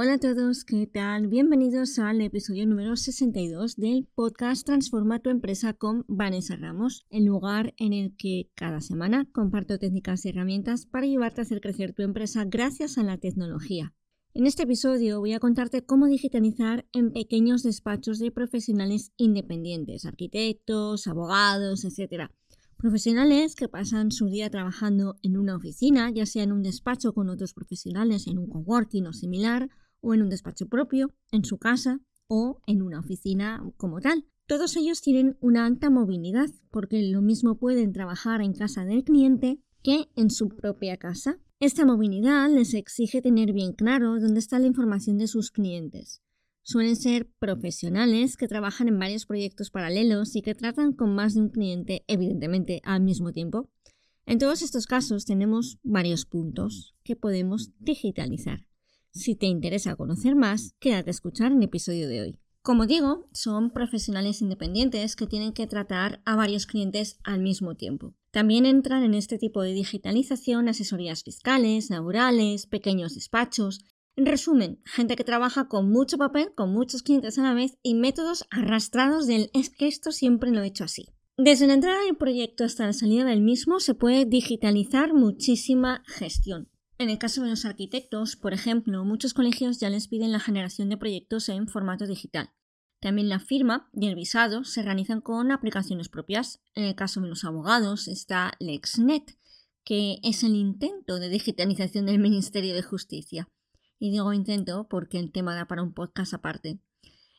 Hola a todos, ¿qué tal? Bienvenidos al episodio número 62 del podcast Transforma tu empresa con Vanessa Ramos, el lugar en el que cada semana comparto técnicas y herramientas para ayudarte a hacer crecer tu empresa gracias a la tecnología. En este episodio voy a contarte cómo digitalizar en pequeños despachos de profesionales independientes, arquitectos, abogados, etc. Profesionales que pasan su día trabajando en una oficina, ya sea en un despacho con otros profesionales, en un coworking o similar, o en un despacho propio, en su casa o en una oficina como tal. Todos ellos tienen una alta movilidad porque lo mismo pueden trabajar en casa del cliente que en su propia casa. Esta movilidad les exige tener bien claro dónde está la información de sus clientes. Suelen ser profesionales que trabajan en varios proyectos paralelos y que tratan con más de un cliente, evidentemente, al mismo tiempo. En todos estos casos tenemos varios puntos que podemos digitalizar. Si te interesa conocer más, quédate a escuchar el episodio de hoy. Como digo, son profesionales independientes que tienen que tratar a varios clientes al mismo tiempo. También entran en este tipo de digitalización asesorías fiscales, laborales, pequeños despachos. En resumen, gente que trabaja con mucho papel, con muchos clientes a la vez y métodos arrastrados del es que esto siempre lo he hecho así. Desde la entrada del proyecto hasta la salida del mismo se puede digitalizar muchísima gestión. En el caso de los arquitectos, por ejemplo, muchos colegios ya les piden la generación de proyectos en formato digital. También la firma y el visado se realizan con aplicaciones propias. En el caso de los abogados está LexNet, que es el intento de digitalización del Ministerio de Justicia. Y digo intento porque el tema da para un podcast aparte.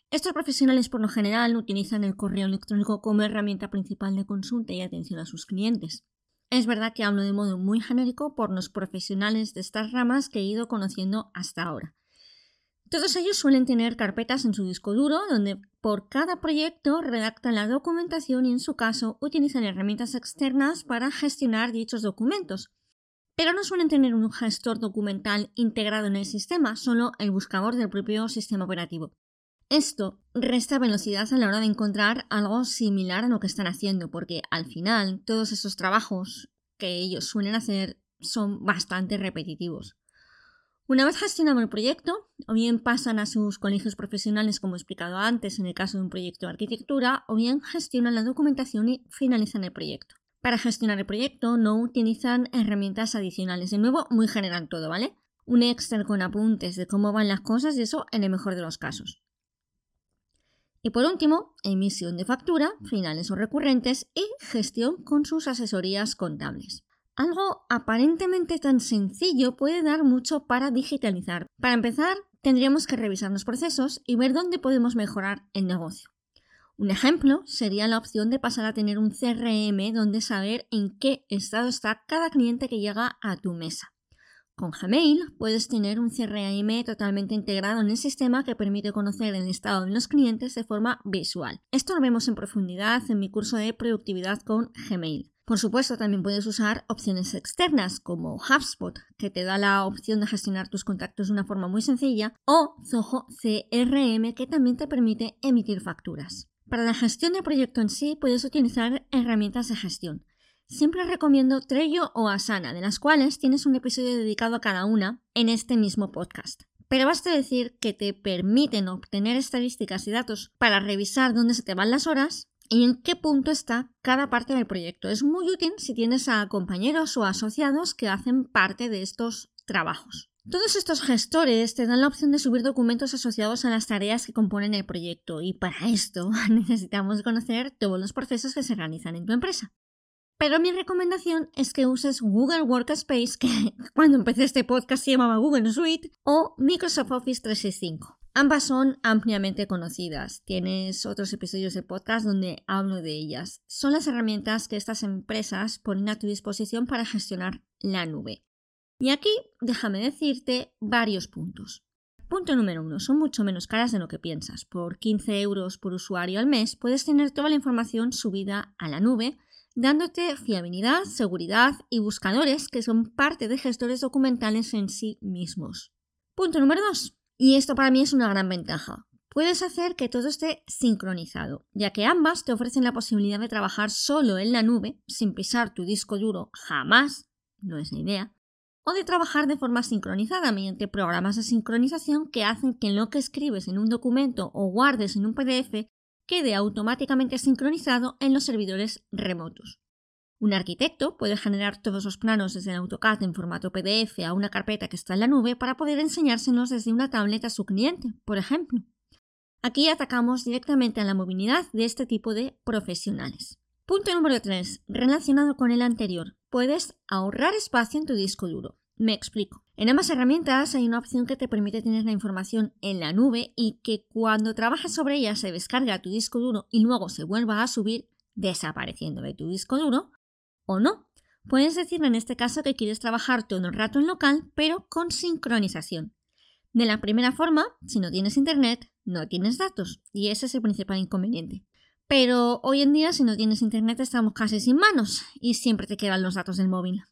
Estos profesionales por lo general utilizan el correo electrónico como herramienta principal de consulta y atención a sus clientes. Es verdad que hablo de modo muy genérico por los profesionales de estas ramas que he ido conociendo hasta ahora. Todos ellos suelen tener carpetas en su disco duro donde por cada proyecto redactan la documentación y en su caso utilizan herramientas externas para gestionar dichos documentos. Pero no suelen tener un gestor documental integrado en el sistema, solo el buscador del propio sistema operativo. Esto resta velocidad a la hora de encontrar algo similar a lo que están haciendo, porque al final todos esos trabajos que ellos suelen hacer son bastante repetitivos. Una vez gestionado el proyecto, o bien pasan a sus colegios profesionales como he explicado antes en el caso de un proyecto de arquitectura, o bien gestionan la documentación y finalizan el proyecto. Para gestionar el proyecto no utilizan herramientas adicionales, de nuevo muy general todo, ¿vale? Un Excel con apuntes de cómo van las cosas y eso en el mejor de los casos. Y por último, emisión de factura, finales o recurrentes y gestión con sus asesorías contables. Algo aparentemente tan sencillo puede dar mucho para digitalizar. Para empezar, tendríamos que revisar los procesos y ver dónde podemos mejorar el negocio. Un ejemplo sería la opción de pasar a tener un CRM donde saber en qué estado está cada cliente que llega a tu mesa. Con Gmail puedes tener un CRM totalmente integrado en el sistema que permite conocer el estado de los clientes de forma visual. Esto lo vemos en profundidad en mi curso de productividad con Gmail. Por supuesto, también puedes usar opciones externas como HubSpot, que te da la opción de gestionar tus contactos de una forma muy sencilla, o Zoho CRM, que también te permite emitir facturas. Para la gestión del proyecto en sí, puedes utilizar herramientas de gestión. Siempre recomiendo Trello o Asana, de las cuales tienes un episodio dedicado a cada una en este mismo podcast. Pero basta decir que te permiten obtener estadísticas y datos para revisar dónde se te van las horas y en qué punto está cada parte del proyecto. Es muy útil si tienes a compañeros o asociados que hacen parte de estos trabajos. Todos estos gestores te dan la opción de subir documentos asociados a las tareas que componen el proyecto y para esto necesitamos conocer todos los procesos que se realizan en tu empresa. Pero mi recomendación es que uses Google Workspace, que cuando empecé este podcast se llamaba Google Suite, o Microsoft Office 365. Ambas son ampliamente conocidas. Tienes otros episodios del podcast donde hablo de ellas. Son las herramientas que estas empresas ponen a tu disposición para gestionar la nube. Y aquí déjame decirte varios puntos. Punto número uno, son mucho menos caras de lo que piensas. Por 15 euros por usuario al mes puedes tener toda la información subida a la nube, dándote fiabilidad, seguridad y buscadores que son parte de gestores documentales en sí mismos. Punto número dos, y esto para mí es una gran ventaja. Puedes hacer que todo esté sincronizado, ya que ambas te ofrecen la posibilidad de trabajar solo en la nube, sin pisar tu disco duro jamás, no es la idea, o de trabajar de forma sincronizada mediante programas de sincronización que hacen que lo que escribes en un documento o guardes en un PDF quede automáticamente sincronizado en los servidores remotos. Un arquitecto puede generar todos los planos desde el AutoCAD en formato PDF a una carpeta que está en la nube para poder enseñárselos desde una tablet a su cliente, por ejemplo. Aquí atacamos directamente a la movilidad de este tipo de profesionales. Punto número 3. Relacionado con el anterior. Puedes ahorrar espacio en tu disco duro. Me explico. En ambas herramientas hay una opción que te permite tener la información en la nube y que cuando trabajas sobre ella se descarga a tu disco duro y luego se vuelva a subir, desapareciendo de tu disco duro, o no. Puedes decirme en este caso que quieres trabajar todo el rato en local, pero con sincronización. De la primera forma, si no tienes internet, no tienes datos, y ese es el principal inconveniente. Pero hoy en día, si no tienes internet, estamos casi sin manos y siempre te quedan los datos del móvil.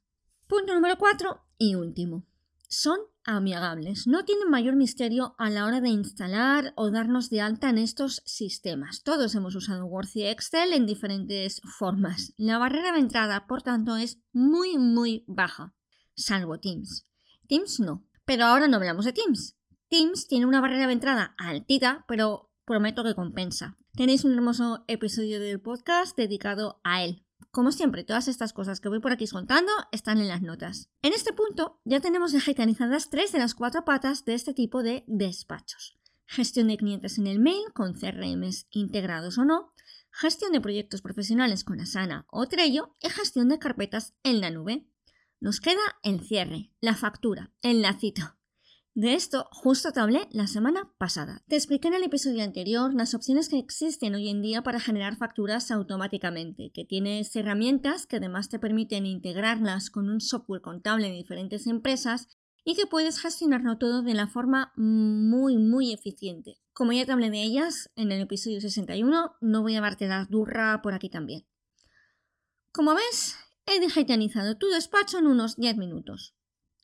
Punto número 4 y último son amigables, no tienen mayor misterio a la hora de instalar o darnos de alta en estos sistemas. Todos hemos usado Word y Excel en diferentes formas. La barrera de entrada, por tanto, es muy, muy baja, salvo Teams. Teams no, pero ahora no hablamos de Teams. Teams tiene una barrera de entrada altita, pero prometo que compensa. Tenéis un hermoso episodio del podcast dedicado a él, como siempre, todas estas cosas que voy por aquí contando están en las notas. En este punto ya tenemos digitalizadas tres de las cuatro patas de este tipo de despachos. Gestión de clientes en el mail con CRMs integrados o no, gestión de proyectos profesionales con Asana o Trello y gestión de carpetas en la nube. Nos queda el cierre, la factura, el lacito. De esto justo te hablé la semana pasada. Te expliqué en el episodio anterior las opciones que existen hoy en día para generar facturas automáticamente, que tienes herramientas que además te permiten integrarlas con un software contable de diferentes empresas y que puedes gestionarlo todo de la forma muy muy eficiente. Como ya te hablé de ellas en el episodio 61, no voy a darte la durra por aquí también. Como ves, he digitalizado tu despacho en unos 10 minutos.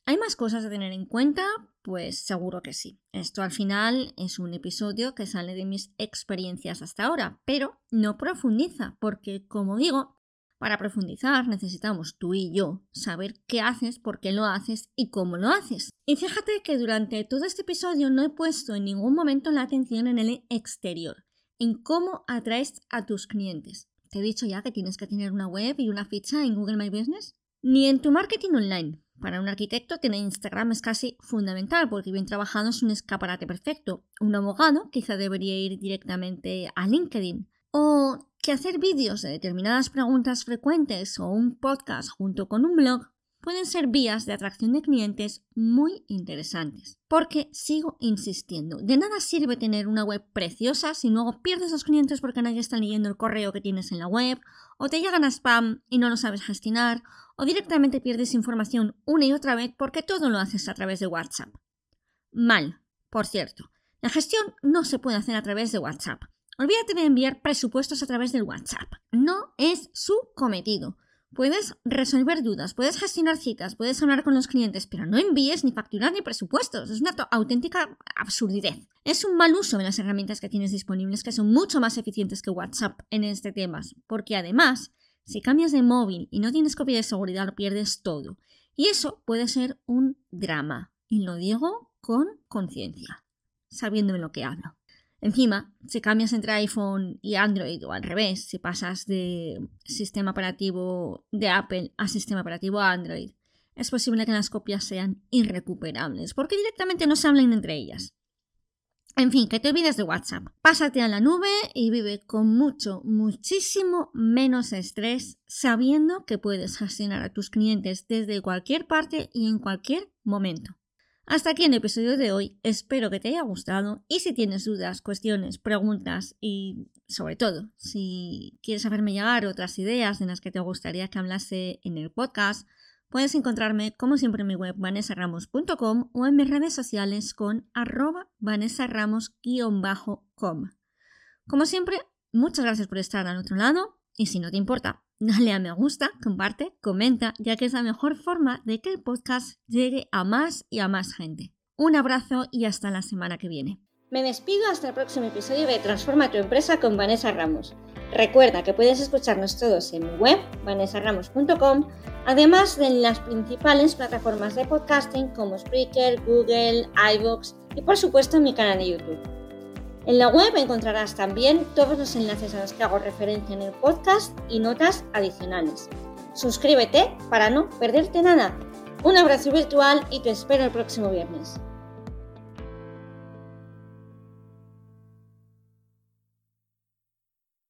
¿Hay más cosas a tener en cuenta? Pues seguro que sí. Esto al final es un episodio que sale de mis experiencias hasta ahora, pero no profundiza, porque como digo, para profundizar necesitamos tú y yo saber qué haces, por qué lo haces y cómo lo haces. Y fíjate que durante todo este episodio no he puesto en ningún momento la atención en el exterior, en cómo atraes a tus clientes. Te he dicho ya que tienes que tener una web y una ficha en Google My Business. Ni en tu marketing online, para un arquitecto, tener Instagram es casi fundamental porque bien trabajado es un escaparate perfecto. Un abogado quizá debería ir directamente a LinkedIn. O que hacer vídeos de determinadas preguntas frecuentes o un podcast junto con un blog pueden ser vías de atracción de clientes muy interesantes. Porque sigo insistiendo, de nada sirve tener una web preciosa si luego pierdes los clientes porque nadie está leyendo el correo que tienes en la web, o te llegan a spam y no lo sabes gestionar, o directamente pierdes información una y otra vez porque todo lo haces a través de WhatsApp. Mal, por cierto. La gestión no se puede hacer a través de WhatsApp. Olvídate de enviar presupuestos a través del WhatsApp. No es su cometido. Puedes resolver dudas, puedes gestionar citas, puedes hablar con los clientes, pero no envíes ni facturas ni presupuestos. Es una auténtica absurdidez. Es un mal uso de las herramientas que tienes disponibles que son mucho más eficientes que WhatsApp en este tema, porque además, si cambias de móvil y no tienes copia de seguridad, lo pierdes todo. Y eso puede ser un drama. Y lo digo con conciencia, sabiendo de lo que hablo. Encima, si cambias entre iPhone y Android o al revés, si pasas de sistema operativo de Apple a sistema operativo Android, es posible que las copias sean irrecuperables, porque directamente no se hablan entre ellas. En fin, que te olvides de WhatsApp. Pásate a la nube y vive con mucho, muchísimo menos estrés sabiendo que puedes gestionar a tus clientes desde cualquier parte y en cualquier momento. Hasta aquí el episodio de hoy, espero que te haya gustado y si tienes dudas, cuestiones, preguntas y sobre todo si quieres hacerme llegar otras ideas en las que te gustaría que hablase en el podcast, Puedes encontrarme, como siempre, en mi web vanessaramos.com o en mis redes sociales con arroba vanessaramos-com. Como siempre, muchas gracias por estar al otro lado y si no te importa, dale a me gusta, comparte, comenta, ya que es la mejor forma de que el podcast llegue a más y a más gente. Un abrazo y hasta la semana que viene. Me despido hasta el próximo episodio de Transforma tu empresa con Vanessa Ramos. Recuerda que puedes escucharnos todos en mi web, vanessaramos.com, además de en las principales plataformas de podcasting como Spreaker, Google, iVoox y por supuesto en mi canal de YouTube. En la web encontrarás también todos los enlaces a los que hago referencia en el podcast y notas adicionales. Suscríbete para no perderte nada. Un abrazo virtual y te espero el próximo viernes.